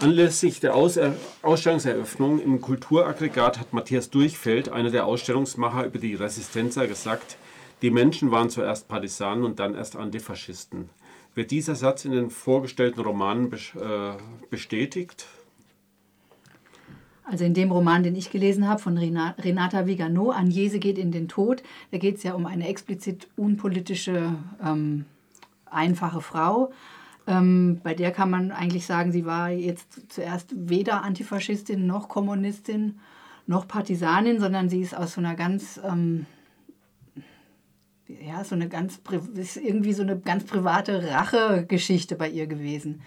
Anlässlich der Aus Ausstellungseröffnung im Kulturaggregat hat Matthias Durchfeld, einer der Ausstellungsmacher über die Resistenza, gesagt, die Menschen waren zuerst Partisanen und dann erst Antifaschisten. Wird dieser Satz in den vorgestellten Romanen äh, bestätigt? Also in dem Roman, den ich gelesen habe, von Renata Vigano, Agnese geht in den Tod, da geht es ja um eine explizit unpolitische, ähm, einfache Frau, ähm, bei der kann man eigentlich sagen, sie war jetzt zuerst weder Antifaschistin noch Kommunistin noch Partisanin, sondern sie ist aus so einer ganz, ähm, ja, so eine ganz, ist irgendwie so eine ganz private Rachegeschichte bei ihr gewesen,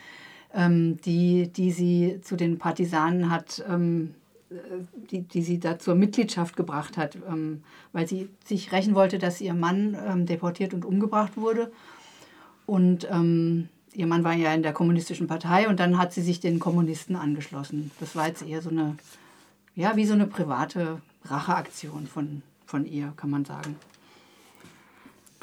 ähm, die, die sie zu den Partisanen hat, ähm, die, die sie da zur Mitgliedschaft gebracht hat, ähm, weil sie sich rächen wollte, dass ihr Mann ähm, deportiert und umgebracht wurde. Und ähm, ihr Mann war ja in der kommunistischen Partei und dann hat sie sich den Kommunisten angeschlossen. Das war jetzt eher so eine, ja, wie so eine private Racheaktion von, von ihr, kann man sagen.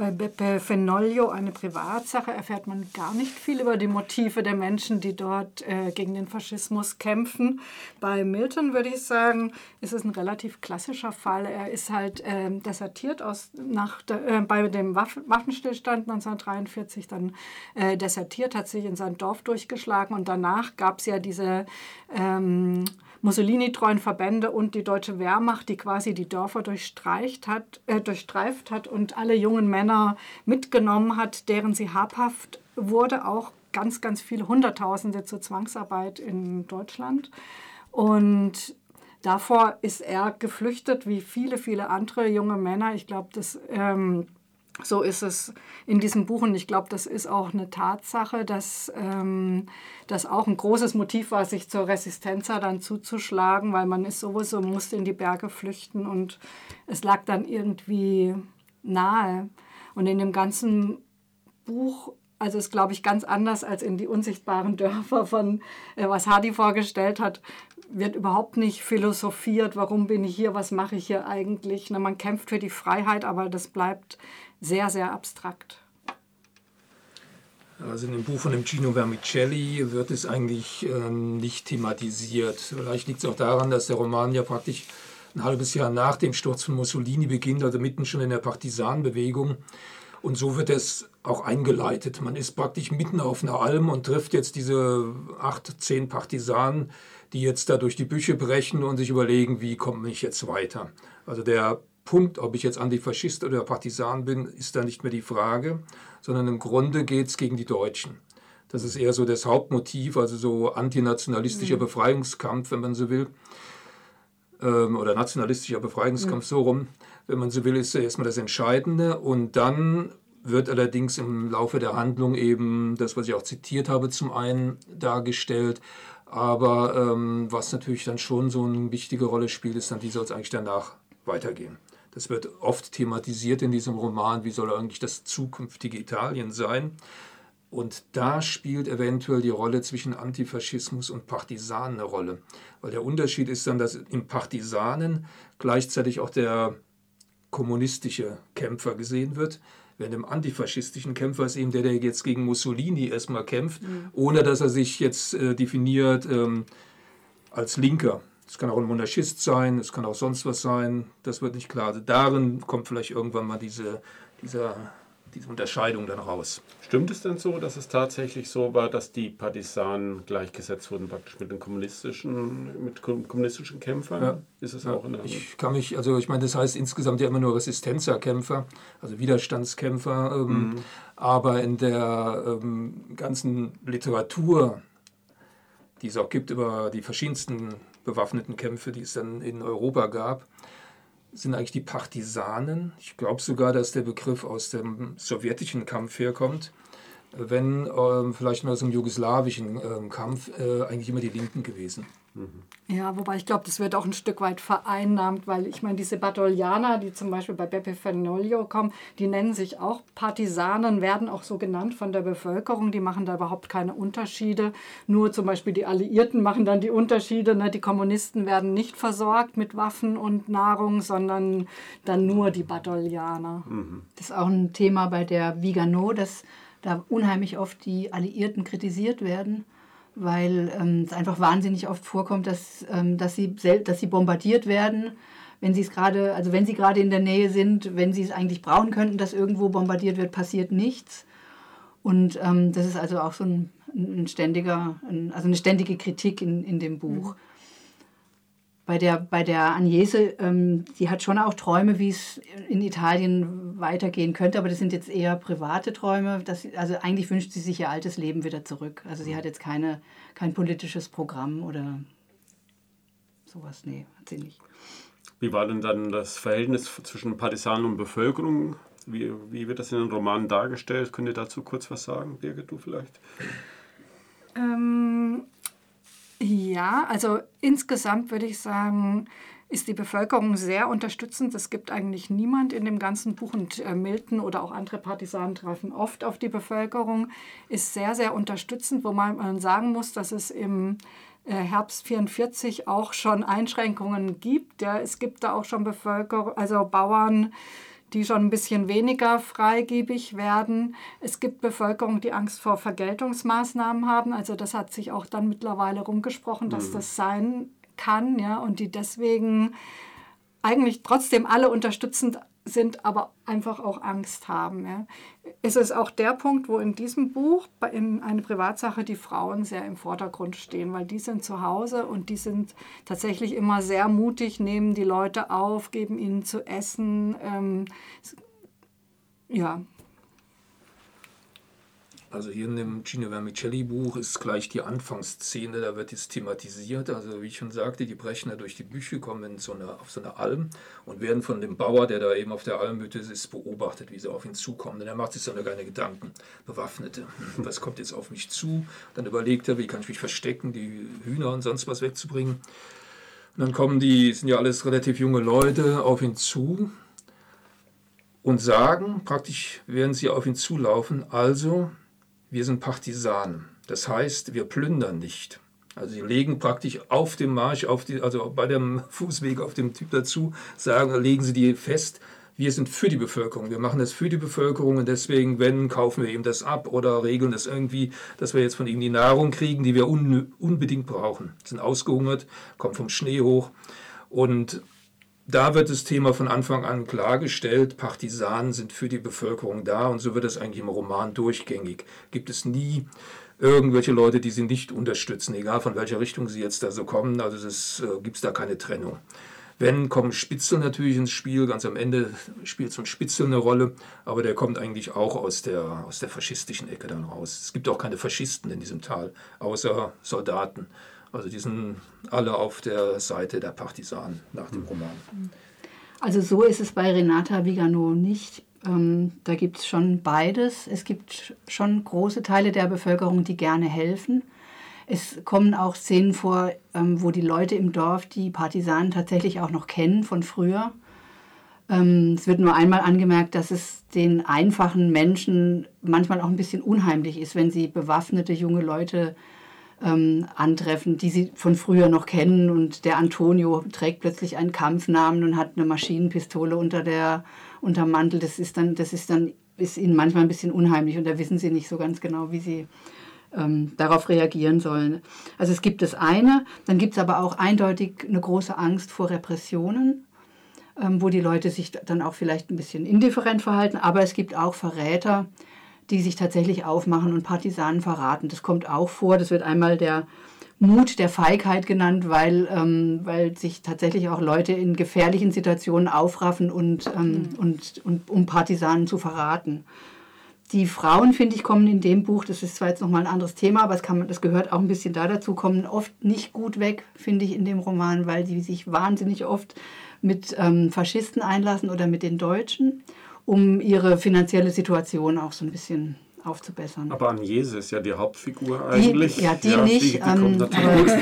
Bei Beppe Fenoglio, eine Privatsache, erfährt man gar nicht viel über die Motive der Menschen, die dort äh, gegen den Faschismus kämpfen. Bei Milton würde ich sagen, ist es ein relativ klassischer Fall. Er ist halt äh, desertiert aus, nach äh, bei dem Waff Waffenstillstand 1943, dann äh, desertiert, hat sich in sein Dorf durchgeschlagen und danach gab es ja diese ähm, Mussolini-treuen Verbände und die deutsche Wehrmacht, die quasi die Dörfer durchstreicht hat, äh, durchstreift hat und alle jungen Männer mitgenommen hat, deren sie habhaft wurde, auch ganz, ganz viele Hunderttausende zur Zwangsarbeit in Deutschland. Und davor ist er geflüchtet, wie viele, viele andere junge Männer. Ich glaube, das ähm, so ist es in diesem Buch und ich glaube, das ist auch eine Tatsache, dass ähm, das auch ein großes Motiv war, sich zur Resistenza dann zuzuschlagen, weil man ist sowieso, musste in die Berge flüchten und es lag dann irgendwie nahe. Und in dem ganzen Buch, also ist glaube ich ganz anders als in die unsichtbaren Dörfer von, äh, was Hardy vorgestellt hat, wird überhaupt nicht philosophiert, warum bin ich hier, was mache ich hier eigentlich. Na, man kämpft für die Freiheit, aber das bleibt sehr, sehr abstrakt. Also in dem Buch von dem Gino Vermicelli wird es eigentlich ähm, nicht thematisiert. Vielleicht liegt es auch daran, dass der Roman ja praktisch ein halbes Jahr nach dem Sturz von Mussolini beginnt, also mitten schon in der Partisanenbewegung. Und so wird es auch eingeleitet. Man ist praktisch mitten auf einer Alm und trifft jetzt diese acht, zehn Partisanen, die jetzt da durch die Büsche brechen und sich überlegen, wie komme ich jetzt weiter. Also der Punkt, ob ich jetzt Antifaschist oder Partisan bin, ist da nicht mehr die Frage, sondern im Grunde geht es gegen die Deutschen. Das ist eher so das Hauptmotiv, also so antinationalistischer mhm. Befreiungskampf, wenn man so will, ähm, oder nationalistischer Befreiungskampf mhm. so rum, wenn man so will, ist erstmal das Entscheidende. Und dann wird allerdings im Laufe der Handlung eben das, was ich auch zitiert habe, zum einen dargestellt. Aber ähm, was natürlich dann schon so eine wichtige Rolle spielt, ist dann, wie soll es eigentlich danach weitergehen. Das wird oft thematisiert in diesem Roman, wie soll eigentlich das zukünftige Italien sein. Und da spielt eventuell die Rolle zwischen Antifaschismus und Partisanen eine Rolle. Weil der Unterschied ist dann, dass im Partisanen gleichzeitig auch der kommunistische Kämpfer gesehen wird. Während im antifaschistischen Kämpfer ist eben der, der jetzt gegen Mussolini erstmal kämpft, mhm. ohne dass er sich jetzt äh, definiert ähm, als Linker. Es kann auch ein Monarchist sein, es kann auch sonst was sein, das wird nicht klar. Also darin kommt vielleicht irgendwann mal diese, dieser, diese Unterscheidung dann raus. Stimmt es denn so, dass es tatsächlich so war, dass die Partisanen gleichgesetzt wurden praktisch mit den kommunistischen, mit kommunistischen Kämpfern? Ja. Ist es ja. auch in der Ich kann mich, also ich meine, das heißt insgesamt ja immer nur Resistenzerkämpfer, also Widerstandskämpfer, ähm, mhm. aber in der ähm, ganzen Literatur, die es auch gibt über die verschiedensten bewaffneten Kämpfe, die es dann in Europa gab, sind eigentlich die Partisanen. Ich glaube sogar, dass der Begriff aus dem sowjetischen Kampf herkommt. Wenn äh, vielleicht mal aus dem jugoslawischen äh, Kampf äh, eigentlich immer die Linken gewesen. Mhm. Ja, wobei ich glaube, das wird auch ein Stück weit vereinnahmt, weil ich meine, diese Battolianer, die zum Beispiel bei Beppe Fenoglio kommen, die nennen sich auch Partisanen, werden auch so genannt von der Bevölkerung, die machen da überhaupt keine Unterschiede. Nur zum Beispiel die Alliierten machen dann die Unterschiede. Ne? Die Kommunisten werden nicht versorgt mit Waffen und Nahrung, sondern dann nur die Battolianer. Mhm. Das ist auch ein Thema bei der Vigano, dass da unheimlich oft die Alliierten kritisiert werden weil ähm, es einfach wahnsinnig oft vorkommt, dass, ähm, dass, sie, dass sie bombardiert werden, wenn sie es gerade, also wenn sie gerade in der Nähe sind, wenn sie es eigentlich brauchen könnten, dass irgendwo bombardiert wird, passiert nichts. Und ähm, das ist also auch so ein, ein ständiger, ein, also eine ständige Kritik in, in dem Buch. Mhm. Bei der, bei der Agnese, ähm, die hat schon auch Träume, wie es in Italien weitergehen könnte, aber das sind jetzt eher private Träume. Das, also eigentlich wünscht sie sich ihr altes Leben wieder zurück. Also sie hat jetzt keine, kein politisches Programm oder sowas. Nee, hat sie nicht. Wie war denn dann das Verhältnis zwischen Partisanen und Bevölkerung? Wie, wie wird das in den Romanen dargestellt? Könnt ihr dazu kurz was sagen, Birgit, du vielleicht? Ähm, ja, also insgesamt würde ich sagen, ist die Bevölkerung sehr unterstützend. Es gibt eigentlich niemand in dem ganzen Buch und äh, Milton oder auch andere Partisanen treffen oft auf die Bevölkerung, ist sehr, sehr unterstützend, wo man sagen muss, dass es im äh, Herbst 44 auch schon Einschränkungen gibt. Ja, es gibt da auch schon Bevölkerung, also Bauern, die schon ein bisschen weniger freigebig werden. Es gibt Bevölkerung, die Angst vor Vergeltungsmaßnahmen haben. Also das hat sich auch dann mittlerweile rumgesprochen, dass mhm. das sein kann, ja, und die deswegen eigentlich trotzdem alle unterstützend sind, aber einfach auch Angst haben. Ja. Es ist auch der Punkt, wo in diesem Buch, in eine Privatsache, die Frauen sehr im Vordergrund stehen, weil die sind zu Hause und die sind tatsächlich immer sehr mutig, nehmen die Leute auf, geben ihnen zu essen. Ähm, ja, also hier in dem Gino Vermicelli Buch ist gleich die Anfangsszene, da wird es thematisiert. Also wie ich schon sagte, die brechen da durch die Büsche, kommen so eine, auf so eine Alm und werden von dem Bauer, der da eben auf der Almhütte ist, beobachtet, wie sie auf ihn zukommen. Und er macht sich so eine kleine Gedanken. Bewaffnete, was kommt jetzt auf mich zu? Dann überlegt er, wie kann ich mich verstecken, die Hühner und sonst was wegzubringen. Und dann kommen die, sind ja alles relativ junge Leute, auf ihn zu und sagen, praktisch werden sie auf ihn zulaufen, also wir sind Partisanen. Das heißt, wir plündern nicht. Also sie legen praktisch auf dem Marsch, auf die, also bei dem Fußweg auf dem Typ dazu, sagen, legen sie die fest, wir sind für die Bevölkerung, wir machen das für die Bevölkerung und deswegen, wenn, kaufen wir ihm das ab oder regeln das irgendwie, dass wir jetzt von ihm die Nahrung kriegen, die wir un, unbedingt brauchen. Sind ausgehungert, kommen vom Schnee hoch und da wird das Thema von Anfang an klargestellt, Partisanen sind für die Bevölkerung da und so wird es eigentlich im Roman durchgängig. Gibt es nie irgendwelche Leute, die sie nicht unterstützen, egal von welcher Richtung sie jetzt da so kommen, also äh, gibt es da keine Trennung. Wenn, kommen Spitzel natürlich ins Spiel, ganz am Ende spielt so ein Spitzel eine Rolle, aber der kommt eigentlich auch aus der, aus der faschistischen Ecke dann raus. Es gibt auch keine Faschisten in diesem Tal, außer Soldaten. Also die sind alle auf der Seite der Partisanen nach dem Roman. Also so ist es bei Renata Vigano nicht. Ähm, da gibt es schon beides. Es gibt schon große Teile der Bevölkerung, die gerne helfen. Es kommen auch Szenen vor, ähm, wo die Leute im Dorf die Partisanen tatsächlich auch noch kennen von früher. Ähm, es wird nur einmal angemerkt, dass es den einfachen Menschen manchmal auch ein bisschen unheimlich ist, wenn sie bewaffnete junge Leute ähm, antreffen, die sie von früher noch kennen. Und der Antonio trägt plötzlich einen Kampfnamen und hat eine Maschinenpistole unter der unterm Mantel. Das ist dann, das ist dann ist ihnen manchmal ein bisschen unheimlich und da wissen sie nicht so ganz genau, wie sie ähm, darauf reagieren sollen. Also es gibt das eine, dann gibt es aber auch eindeutig eine große Angst vor Repressionen, ähm, wo die Leute sich dann auch vielleicht ein bisschen indifferent verhalten, aber es gibt auch Verräter, die sich tatsächlich aufmachen und Partisanen verraten. Das kommt auch vor. Das wird einmal der Mut der Feigheit genannt, weil, ähm, weil sich tatsächlich auch Leute in gefährlichen Situationen aufraffen und, ähm, mhm. und, und um Partisanen zu verraten. Die Frauen, finde ich, kommen in dem Buch, das ist zwar jetzt nochmal ein anderes Thema, aber es kann, das gehört auch ein bisschen da dazu, kommen oft nicht gut weg, finde ich, in dem Roman, weil die sich wahnsinnig oft mit ähm, Faschisten einlassen oder mit den Deutschen um ihre finanzielle Situation auch so ein bisschen aufzubessern. Aber Agnese ist ja die Hauptfigur eigentlich. Die, ja, die ja, nicht. Die, die, ähm, natürlich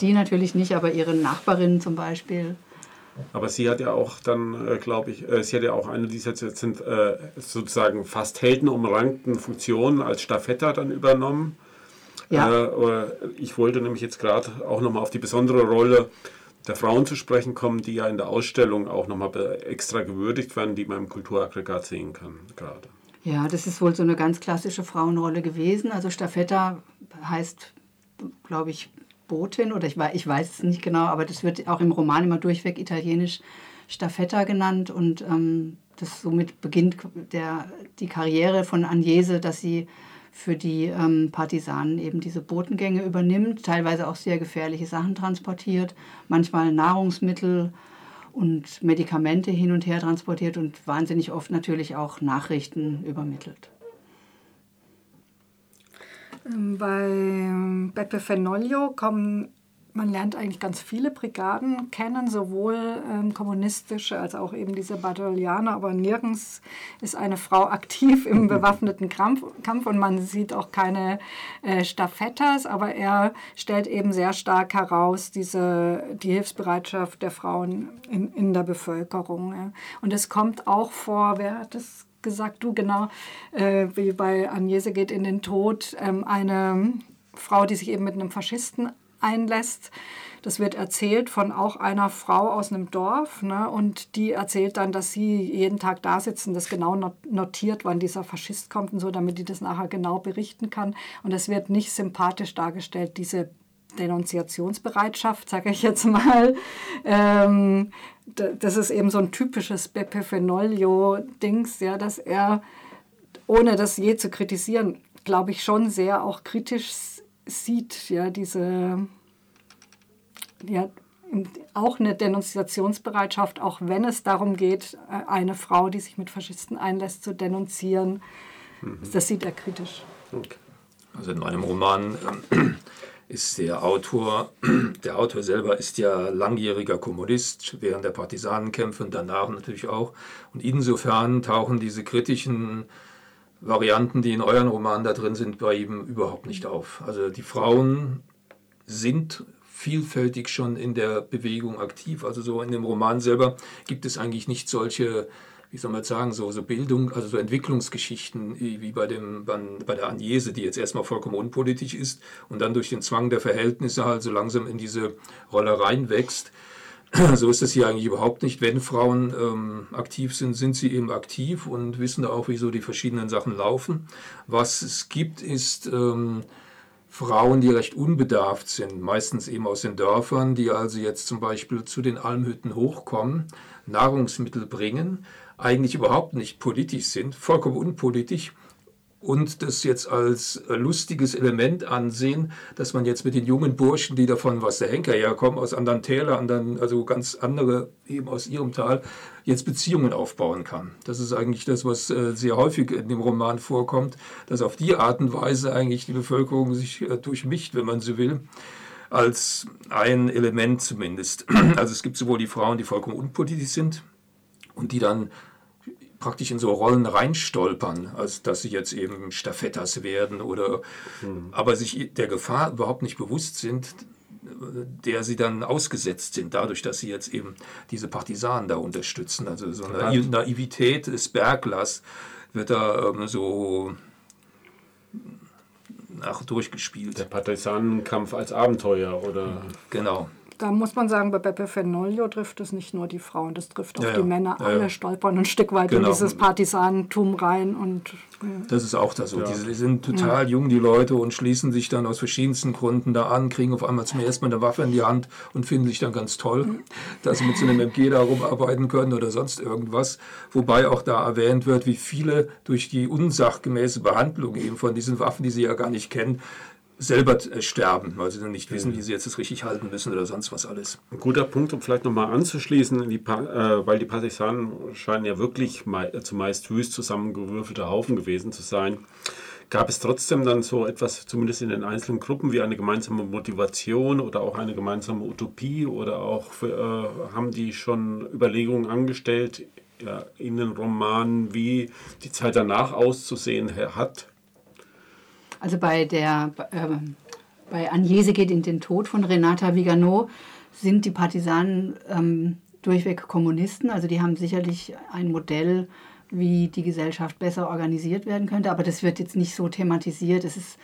die, natürlich nicht, aber ihre Nachbarin zum Beispiel. Aber sie hat ja auch dann, äh, glaube ich, äh, sie hat ja auch eine dieser sind, äh, sozusagen fast heldenumrankten Funktionen als Staffetta dann übernommen. Ja. Ich wollte nämlich jetzt gerade auch nochmal auf die besondere Rolle der Frauen zu sprechen kommen, die ja in der Ausstellung auch nochmal extra gewürdigt werden, die man im Kulturaggregat sehen kann gerade. Ja, das ist wohl so eine ganz klassische Frauenrolle gewesen. Also Staffetta heißt, glaube ich, Botin oder ich weiß, ich weiß es nicht genau, aber das wird auch im Roman immer durchweg italienisch Staffetta genannt und ähm, das somit beginnt der, die Karriere von Agnese, dass sie für die ähm, Partisanen eben diese Botengänge übernimmt, teilweise auch sehr gefährliche Sachen transportiert, manchmal Nahrungsmittel und Medikamente hin und her transportiert und wahnsinnig oft natürlich auch Nachrichten übermittelt. Ähm, bei Beppe Fenoglio kommen man lernt eigentlich ganz viele Brigaden kennen, sowohl ähm, kommunistische als auch eben diese Bataillane, aber nirgends ist eine Frau aktiv im bewaffneten Kampf, Kampf und man sieht auch keine äh, Staffettas, aber er stellt eben sehr stark heraus diese, die Hilfsbereitschaft der Frauen in, in der Bevölkerung. Ja. Und es kommt auch vor, wer hat das gesagt, du genau, äh, wie bei Agnese geht in den Tod, ähm, eine Frau, die sich eben mit einem Faschisten einlässt. Das wird erzählt von auch einer Frau aus einem Dorf. Ne? Und die erzählt dann, dass sie jeden Tag da sitzt und das genau notiert, wann dieser Faschist kommt und so, damit die das nachher genau berichten kann. Und es wird nicht sympathisch dargestellt, diese Denunziationsbereitschaft, sage ich jetzt mal. Ähm, das ist eben so ein typisches Beppe Fenoglio-Dings, ja, dass er, ohne das je zu kritisieren, glaube ich, schon sehr auch kritisch sieht, ja, diese, ja, auch eine Denunziationsbereitschaft, auch wenn es darum geht, äh, eine Frau, die sich mit Faschisten einlässt, zu denunzieren. Mhm. Das sieht er kritisch. Okay. Also in meinem Roman äh, ist der Autor, der Autor selber ist ja langjähriger Kommunist während der Partisanenkämpfe und danach natürlich auch. Und insofern tauchen diese kritischen Varianten, die in euren Romanen da drin sind, bei ihm überhaupt nicht auf. Also die Frauen sind vielfältig schon in der Bewegung aktiv. Also so in dem Roman selber gibt es eigentlich nicht solche, wie soll man sagen, so, so Bildung, also so Entwicklungsgeschichten wie bei, dem, bei der Agnese, die jetzt erstmal vollkommen unpolitisch ist und dann durch den Zwang der Verhältnisse halt so langsam in diese Rolle reinwächst. So ist es hier eigentlich überhaupt nicht. Wenn Frauen ähm, aktiv sind, sind sie eben aktiv und wissen auch, wieso die verschiedenen Sachen laufen. Was es gibt, ist ähm, Frauen, die recht unbedarft sind, meistens eben aus den Dörfern, die also jetzt zum Beispiel zu den Almhütten hochkommen, Nahrungsmittel bringen, eigentlich überhaupt nicht politisch sind, vollkommen unpolitisch und das jetzt als lustiges Element ansehen, dass man jetzt mit den jungen Burschen, die davon, was der Henker herkommen, aus anderen Tälern, anderen, also ganz andere eben aus ihrem Tal, jetzt Beziehungen aufbauen kann. Das ist eigentlich das, was äh, sehr häufig in dem Roman vorkommt, dass auf die Art und Weise eigentlich die Bevölkerung sich äh, durchmischt, wenn man so will als ein Element zumindest. Also es gibt sowohl die Frauen, die vollkommen unpolitisch sind und die dann praktisch in so Rollen reinstolpern, als dass sie jetzt eben Staffettas werden oder mhm. aber sich der Gefahr überhaupt nicht bewusst sind, der sie dann ausgesetzt sind, dadurch, dass sie jetzt eben diese Partisanen da unterstützen. Also so eine Naivität des Berglers wird da ähm, so nach durchgespielt. Der Partisanenkampf als Abenteuer oder? Genau da muss man sagen, bei Beppe Fenoglio trifft es nicht nur die Frauen, das trifft auch ja, die Männer. Ja, Alle stolpern ein Stück weit genau. in dieses Partisanentum rein. Und, Das ist auch das so. Die, die sind total jung, die Leute, und schließen sich dann aus verschiedensten Gründen da an, kriegen auf einmal zum ersten Mal eine Waffe in die Hand und finden sich dann ganz toll, dass sie mit so einem MG da rumarbeiten können oder sonst irgendwas. Wobei auch da erwähnt wird, wie viele durch die unsachgemäße Behandlung eben von diesen Waffen, die sie ja gar nicht kennen, selber äh, sterben, weil sie dann nicht wissen, wie sie jetzt das richtig halten müssen oder sonst was alles. Ein guter Punkt, um vielleicht nochmal anzuschließen, die äh, weil die Partisanen scheinen ja wirklich me zumeist wüst zusammengewürfelte Haufen gewesen zu sein. Gab es trotzdem dann so etwas, zumindest in den einzelnen Gruppen, wie eine gemeinsame Motivation oder auch eine gemeinsame Utopie oder auch für, äh, haben die schon Überlegungen angestellt ja, in den Romanen, wie die Zeit danach auszusehen hat? Also bei der äh, bei Agnese geht in den Tod von Renata Vigano sind die Partisanen ähm, durchweg Kommunisten. Also die haben sicherlich ein Modell, wie die Gesellschaft besser organisiert werden könnte. Aber das wird jetzt nicht so thematisiert. Es ist,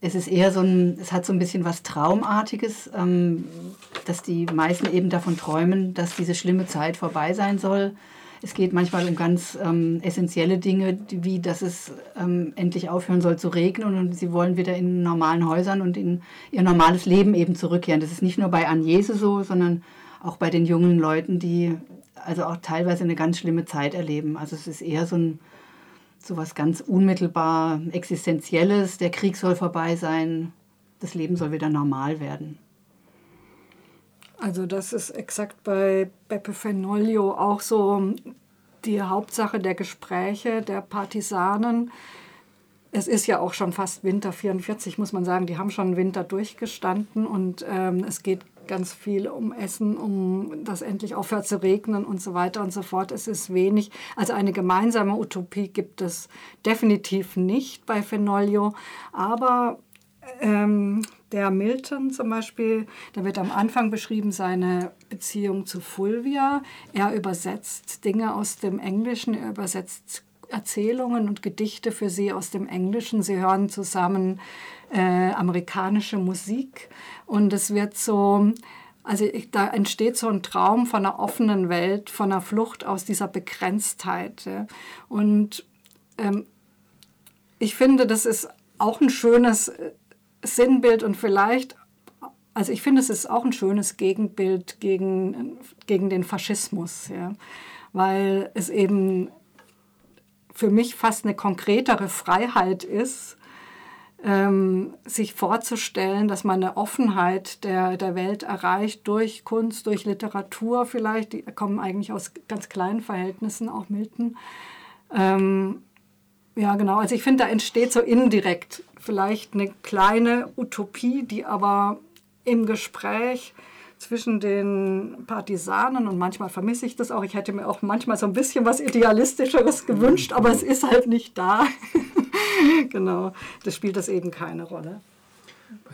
es ist eher so ein, es hat so ein bisschen was Traumartiges, ähm, dass die meisten eben davon träumen, dass diese schlimme Zeit vorbei sein soll. Es geht manchmal um ganz ähm, essentielle Dinge, wie dass es ähm, endlich aufhören soll zu regnen und sie wollen wieder in normalen Häusern und in ihr normales Leben eben zurückkehren. Das ist nicht nur bei Agnese so, sondern auch bei den jungen Leuten, die also auch teilweise eine ganz schlimme Zeit erleben. Also es ist eher so ein so was ganz unmittelbar Existenzielles. Der Krieg soll vorbei sein, das Leben soll wieder normal werden. Also das ist exakt bei Beppe Fenoglio auch so die Hauptsache der Gespräche der Partisanen. Es ist ja auch schon fast Winter 44, muss man sagen. Die haben schon Winter durchgestanden und ähm, es geht ganz viel um Essen, um das endlich aufhört zu regnen und so weiter und so fort. Es ist wenig. Also eine gemeinsame Utopie gibt es definitiv nicht bei Fenoglio. Aber ähm, der Milton zum Beispiel, da wird am Anfang beschrieben seine Beziehung zu Fulvia. Er übersetzt Dinge aus dem Englischen, er übersetzt Erzählungen und Gedichte für sie aus dem Englischen. Sie hören zusammen äh, amerikanische Musik und es wird so, also ich, da entsteht so ein Traum von einer offenen Welt, von einer Flucht aus dieser Begrenztheit. Ja. Und ähm, ich finde, das ist auch ein schönes äh, Sinnbild und vielleicht, also ich finde, es ist auch ein schönes Gegenbild gegen, gegen den Faschismus, ja. weil es eben für mich fast eine konkretere Freiheit ist, ähm, sich vorzustellen, dass man eine Offenheit der, der Welt erreicht durch Kunst, durch Literatur vielleicht. Die kommen eigentlich aus ganz kleinen Verhältnissen, auch Milton. Ähm, ja, genau. Also ich finde, da entsteht so indirekt vielleicht eine kleine Utopie, die aber im Gespräch zwischen den Partisanen und manchmal vermisse ich das auch. Ich hätte mir auch manchmal so ein bisschen was Idealistischeres gewünscht, aber es ist halt nicht da. genau, das spielt das eben keine Rolle.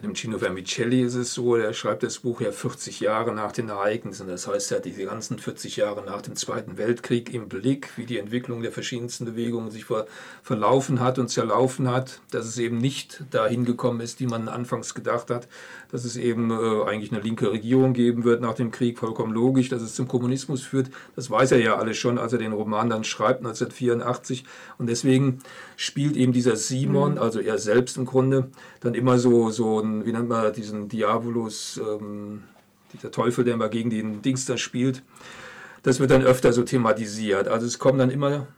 Dem Gino Vermicelli ist es so, er schreibt das Buch ja 40 Jahre nach den Ereignissen. Das heißt, er hat diese ganzen 40 Jahre nach dem Zweiten Weltkrieg im Blick, wie die Entwicklung der verschiedensten Bewegungen sich ver verlaufen hat und zerlaufen hat, dass es eben nicht dahin gekommen ist, wie man anfangs gedacht hat, dass es eben äh, eigentlich eine linke Regierung geben wird nach dem Krieg, vollkommen logisch, dass es zum Kommunismus führt. Das weiß er ja alles schon, als er den Roman dann schreibt, 1984. Und deswegen spielt eben dieser Simon, mhm. also er selbst im Grunde, dann immer so, so ein, wie nennt man diesen Diabolus, ähm, dieser Teufel, der immer gegen den Dings da spielt. Das wird dann öfter so thematisiert. Also es kommen dann immer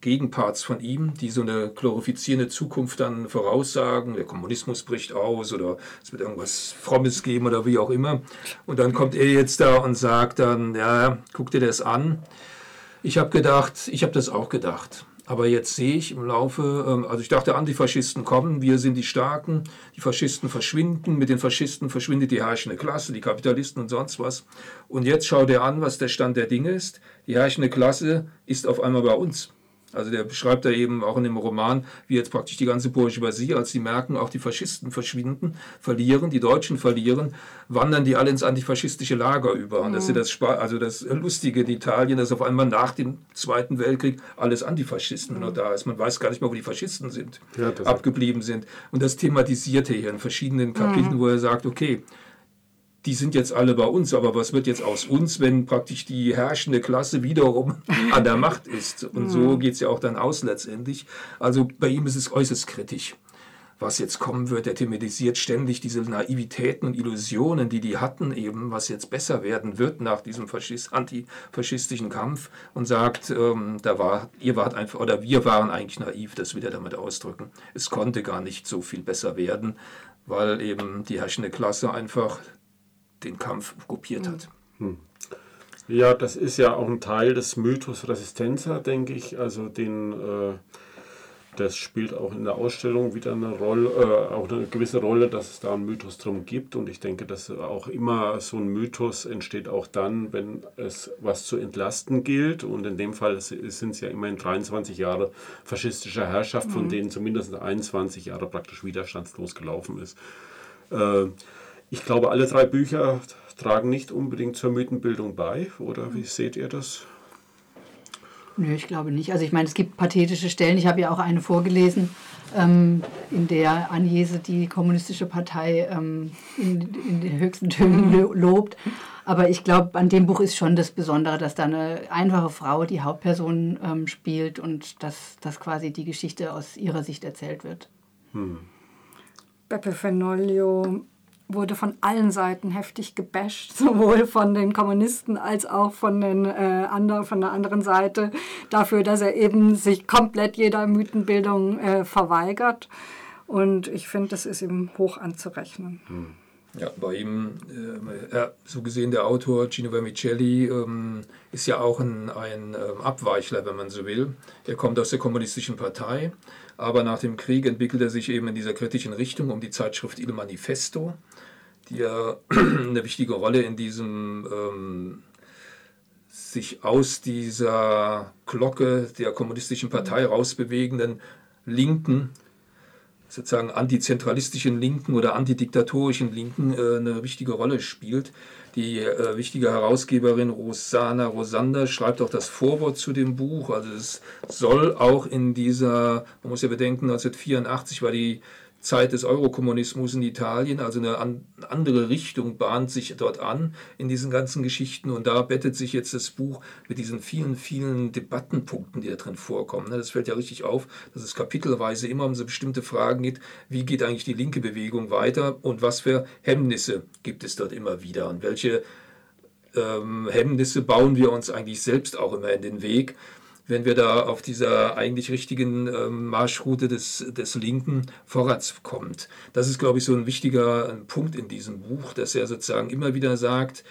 Gegenparts von ihm, die so eine glorifizierende Zukunft dann voraussagen. Der Kommunismus bricht aus oder es wird irgendwas Frommes geben oder wie auch immer. Und dann kommt er jetzt da und sagt dann, ja, guck dir das an. Ich habe gedacht, ich habe das auch gedacht. Aber jetzt sehe ich im Laufe, ähm, also ich dachte, Antifaschisten kommen, wir sind die Starken, die Faschisten verschwinden, mit den Faschisten verschwindet die herrschende Klasse, die Kapitalisten und sonst was. Und jetzt schau dir an, was der Stand der Dinge ist. Die herrschende Klasse ist auf einmal bei uns. Also der beschreibt da eben auch in dem Roman, wie jetzt praktisch die ganze Bourgeoisie, als sie merken, auch die Faschisten verschwinden, verlieren, die Deutschen verlieren, wandern die alle ins antifaschistische Lager über. Und das ist das, also das Lustige in Italien, dass auf einmal nach dem Zweiten Weltkrieg alles Antifaschisten noch da ist. Man weiß gar nicht mehr, wo die Faschisten sind, ja, abgeblieben sind. Und das thematisiert er hier in verschiedenen Kapiteln, mhm. wo er sagt, okay, die sind jetzt alle bei uns, aber was wird jetzt aus uns, wenn praktisch die herrschende Klasse wiederum an der Macht ist? Und so mhm. geht es ja auch dann aus letztendlich. Also bei ihm ist es äußerst kritisch. Was jetzt kommen wird, er thematisiert ständig diese Naivitäten und Illusionen, die die hatten, eben, was jetzt besser werden wird nach diesem Faschist, antifaschistischen Kampf und sagt, ähm, da war, ihr wart einfach, oder wir waren eigentlich naiv, das will er damit ausdrücken. Es konnte gar nicht so viel besser werden, weil eben die herrschende Klasse einfach den Kampf kopiert hat. Hm. Ja, das ist ja auch ein Teil des Mythos Resistenza, denke ich. Also den, äh, das spielt auch in der Ausstellung wieder eine Rolle, äh, auch eine gewisse Rolle, dass es da einen Mythos drum gibt. Und ich denke, dass auch immer so ein Mythos entsteht auch dann, wenn es was zu entlasten gilt. Und in dem Fall sind es ja immerhin 23 Jahre faschistischer Herrschaft, von mhm. denen zumindest 21 Jahre praktisch widerstandslos gelaufen ist. Äh, ich glaube, alle drei Bücher tragen nicht unbedingt zur Mythenbildung bei, oder wie seht ihr das? Nö, ich glaube nicht. Also ich meine, es gibt pathetische Stellen. Ich habe ja auch eine vorgelesen, ähm, in der Agnese die kommunistische Partei ähm, in, in, den höchsten Tönen lobt. Aber ich glaube, an dem Buch ist schon das Besondere, dass da eine einfache Frau die Hauptperson ähm, spielt und dass, dass quasi die Geschichte aus ihrer Sicht erzählt wird. Hm. Beppe Fenoglio wurde von allen Seiten heftig gebasht, sowohl von den Kommunisten als auch von, den, äh, andre, von der anderen Seite, dafür, dass er eben sich komplett jeder Mythenbildung äh, verweigert. Und ich finde, das ist ihm hoch anzurechnen. Hm. Ja, bei ihm, äh, ja, so gesehen der Autor Gino Vermicelli ähm, ist ja auch ein, ein ähm, Abweichler, wenn man so will. Er kommt aus der kommunistischen Partei, aber nach dem Krieg entwickelt er sich eben in dieser kritischen Richtung um die Zeitschrift Il Manifesto die ja eine wichtige Rolle in diesem ähm, sich aus dieser Glocke der kommunistischen Partei rausbewegenden Linken, sozusagen antizentralistischen Linken oder antidiktatorischen Linken äh, eine wichtige Rolle spielt. Die äh, wichtige Herausgeberin Rosana Rosander schreibt auch das Vorwort zu dem Buch. Also es soll auch in dieser, man muss ja bedenken, 1984 war die Zeit des Eurokommunismus in Italien, also eine andere Richtung bahnt sich dort an in diesen ganzen Geschichten. Und da bettet sich jetzt das Buch mit diesen vielen, vielen Debattenpunkten, die da drin vorkommen. Das fällt ja richtig auf, dass es kapitelweise immer um so bestimmte Fragen geht, wie geht eigentlich die linke Bewegung weiter? Und was für Hemmnisse gibt es dort immer wieder? Und welche ähm, Hemmnisse bauen wir uns eigentlich selbst auch immer in den Weg wenn wir da auf dieser eigentlich richtigen ähm, Marschroute des, des Linken vorwärts kommt. Das ist, glaube ich, so ein wichtiger Punkt in diesem Buch, dass er sozusagen immer wieder sagt,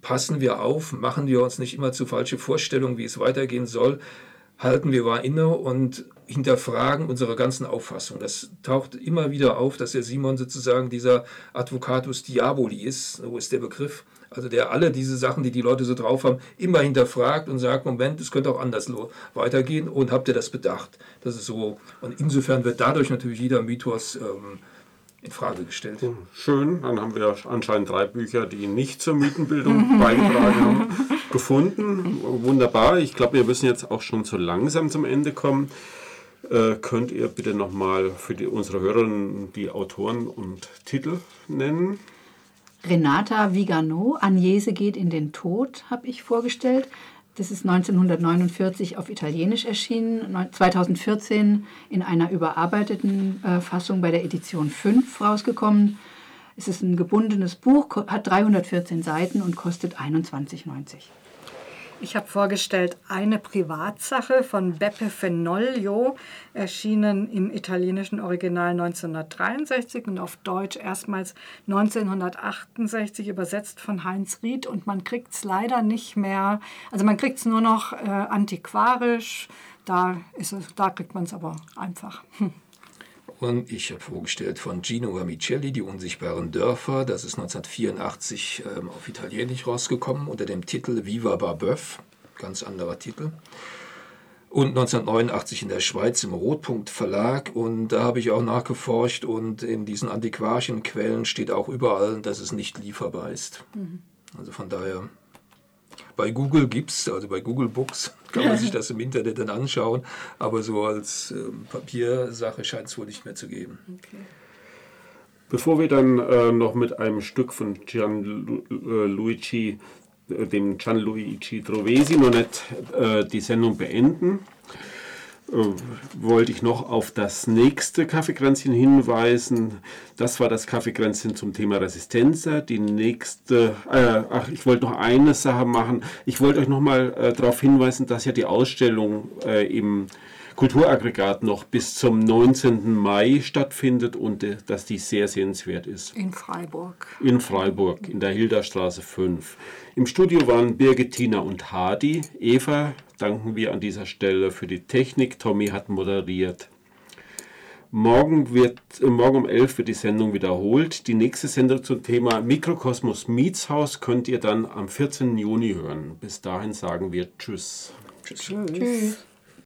passen wir auf, machen wir uns nicht immer zu falsche Vorstellungen, wie es weitergehen soll, halten wir wahr inne und hinterfragen unsere ganzen Auffassungen. Das taucht immer wieder auf, dass der Simon sozusagen dieser Advocatus Diaboli ist, so ist der Begriff, also der alle diese Sachen, die die Leute so drauf haben, immer hinterfragt und sagt, Moment, es könnte auch anders weitergehen und habt ihr das bedacht? Das ist so. Und insofern wird dadurch natürlich jeder Mythos ähm, in Frage gestellt. Schön, dann haben wir anscheinend drei Bücher, die nicht zur Mythenbildung beigetragen haben, gefunden. Wunderbar. Ich glaube, wir müssen jetzt auch schon so langsam zum Ende kommen. Äh, könnt ihr bitte nochmal für die, unsere Hörerinnen die Autoren und Titel nennen? Renata Vigano, Agnese geht in den Tod, habe ich vorgestellt. Das ist 1949 auf Italienisch erschienen, 2014 in einer überarbeiteten äh, Fassung bei der Edition 5 rausgekommen. Es ist ein gebundenes Buch, hat 314 Seiten und kostet 21,90. Ich habe vorgestellt eine Privatsache von Beppe Fenoglio, erschienen im italienischen Original 1963 und auf Deutsch erstmals 1968 übersetzt von Heinz Ried. Und man kriegt es leider nicht mehr, also man kriegt es nur noch äh, antiquarisch, da, ist es, da kriegt man es aber einfach. Hm. Und ich habe vorgestellt von Gino Vermicelli, Die unsichtbaren Dörfer. Das ist 1984 ähm, auf Italienisch rausgekommen unter dem Titel Viva Barbeuf. Ganz anderer Titel. Und 1989 in der Schweiz im Rotpunkt Verlag. Und da habe ich auch nachgeforscht. Und in diesen antiquarischen Quellen steht auch überall, dass es nicht lieferbar ist. Mhm. Also von daher bei Google gibt es, also bei Google Books, kann man sich das im Internet dann anschauen, aber so als äh, Papiersache scheint es wohl nicht mehr zu geben. Okay. Bevor wir dann äh, noch mit einem Stück von Gianluigi, äh, dem Gianluigi Trovesi, noch nicht äh, die Sendung beenden, wollte ich noch auf das nächste Kaffeekränzchen hinweisen. Das war das Kaffeekränzchen zum Thema Resistenz. Die nächste, äh, ach, ich wollte noch eine Sache machen. Ich wollte euch noch mal äh, darauf hinweisen, dass ja die Ausstellung äh, im Kulturaggregat noch bis zum 19. Mai stattfindet und äh, dass die sehr sehenswert ist. In Freiburg. In Freiburg, in der Hilderstraße 5. Im Studio waren Birgit, Tina und Hadi. Eva danken wir an dieser Stelle für die Technik. Tommy hat moderiert. Morgen, wird, äh, morgen um 11 wird die Sendung wiederholt. Die nächste Sendung zum Thema Mikrokosmos Mietshaus könnt ihr dann am 14. Juni hören. Bis dahin sagen wir Tschüss. Tschüss. tschüss.